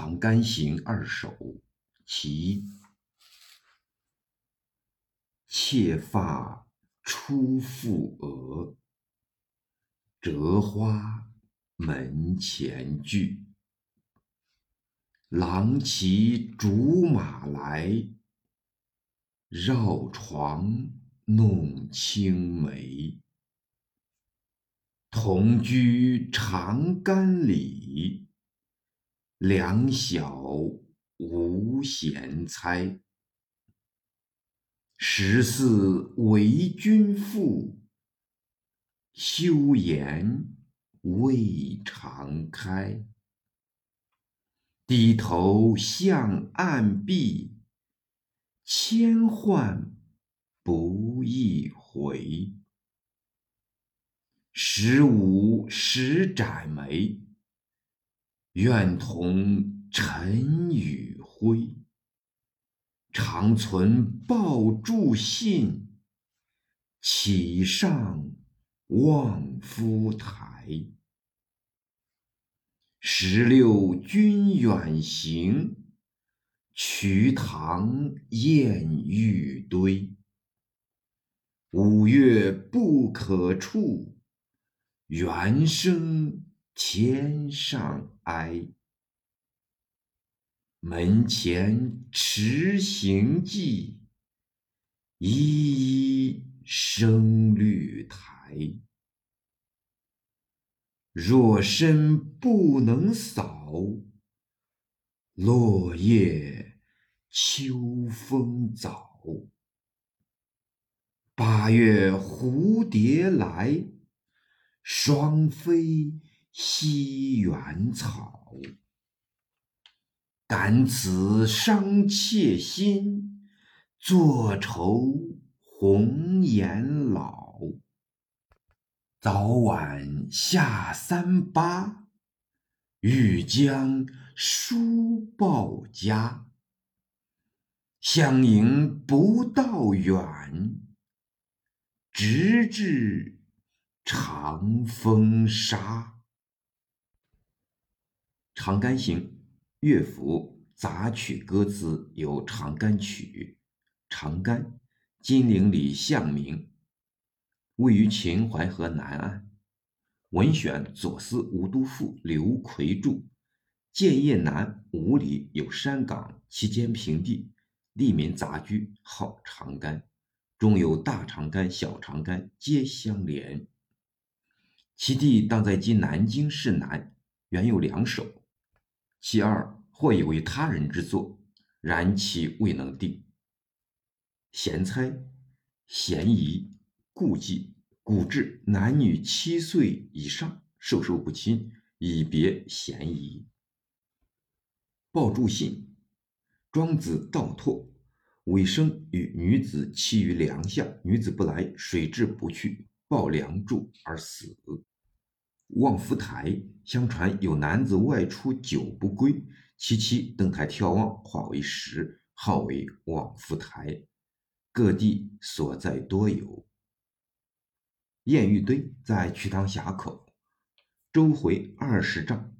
长干行二首其一。妾发初覆额，折花门前剧。郎骑竹马来，绕床弄青梅。同居长干里，两小无嫌猜。十四为君妇，羞颜未尝开。低头向暗壁，千唤不一回。十五始展眉，愿同尘与灰。长存报祝信，岂上望夫台。十六君远行，瞿塘滟玉堆。五月不可触，猿声天上哀。门前迟行迹，依依生绿苔。若身不能扫，落叶秋风早。八月蝴蝶来，双飞西园草。感此伤妾心，坐愁红颜老。早晚下三巴，欲将书报家。相迎不道远，直至长风沙。《长干行》乐府杂曲歌词有《长干曲》，长干，金陵里向名，位于秦淮河南岸。文选左思吴都赋刘奎著。建业南五里有山岗，其间平地，利民杂居，号长干。中有大长干、小长干，皆相连。其地当在今南京市南，原有两首。其二或以为他人之作，然其未能定。嫌猜、嫌疑、顾忌，古至男女七岁以上授受不亲，以别嫌疑。抱柱信，庄子道拓，尾生与女子栖于梁下，女子不来，水至不去，抱梁柱而死。望夫台，相传有男子外出久不归，其妻登台眺望，化为石，号为望夫台。各地所在多有。堰玉堆在瞿塘峡口，周回二十丈，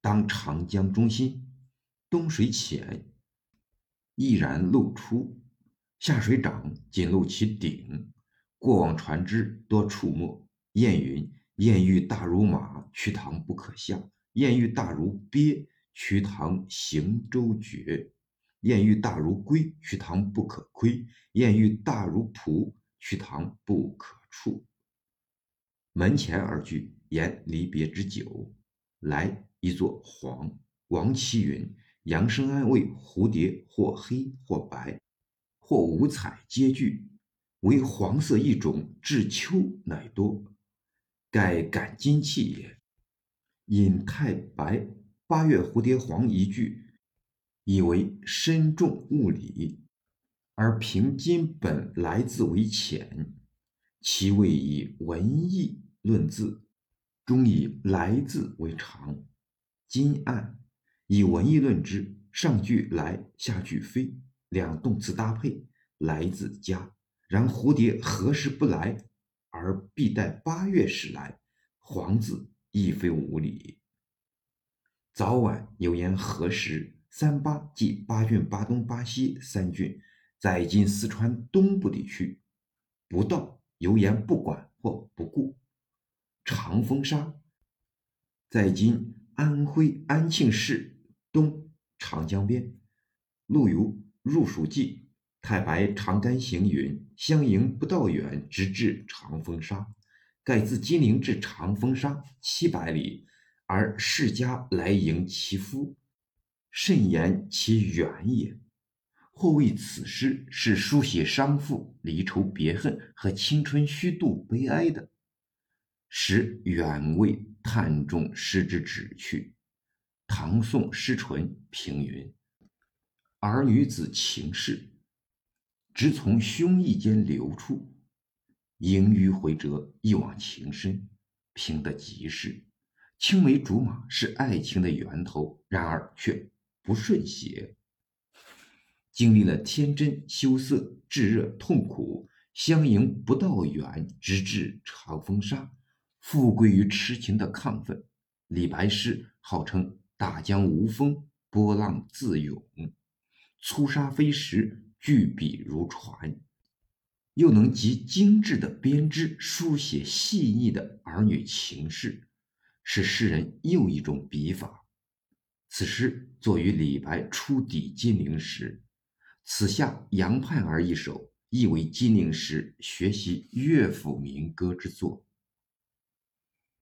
当长江中心，东水浅，毅然露出，下水涨，仅露其顶，过往船只多触没。谚云。燕欲大如马，瞿塘不可下；燕欲大如鳖，瞿塘行舟绝；燕欲大如龟，瞿塘不可窥；燕欲大如蒲，瞿塘不可触。门前二句言离别之久。来一座黄，王琦云：“杨生安谓蝴蝶，或黑或白，或五彩皆具，唯黄色一种，至秋乃多。”盖感金气也。引太白八月蝴蝶黄一句，以为深重物理，而凭金本来字为浅，其谓以文艺论字，终以来字为长。金案以文艺论之，上句来，下句飞，两动词搭配，来字佳。然蝴蝶何时不来？而必待八月时来，黄字亦非无理。早晚有言何时？三八即巴郡、巴东、巴西三郡，在今四川东部地区。不到油盐不管或不顾。长风沙，在今安徽安庆市东长江边。陆游入蜀记，太白长干行云：“相迎不道远，直至长风沙。”盖自金陵至长风沙七百里，而世家来迎其夫，甚言其远也。或谓此诗是书写伤父离愁别恨和青春虚度悲哀的，实远未探中诗之旨趣。唐宋诗纯评云：“儿女子情事，直从胸臆间流出，盈余回折，一往情深，平得极是。青梅竹马是爱情的源头，然而却不顺写。”经历了天真、羞涩、炙热、痛苦，相迎不道远，直至长风沙，富归于痴情的亢奋。李白诗号称大江无风，波浪自涌，粗沙飞石，巨笔如船，又能极精致的编织书写细腻的儿女情事，是诗人又一种笔法。此诗作于李白初抵金陵时。此下《杨盼儿》一首，亦为金陵时学习乐府民歌之作。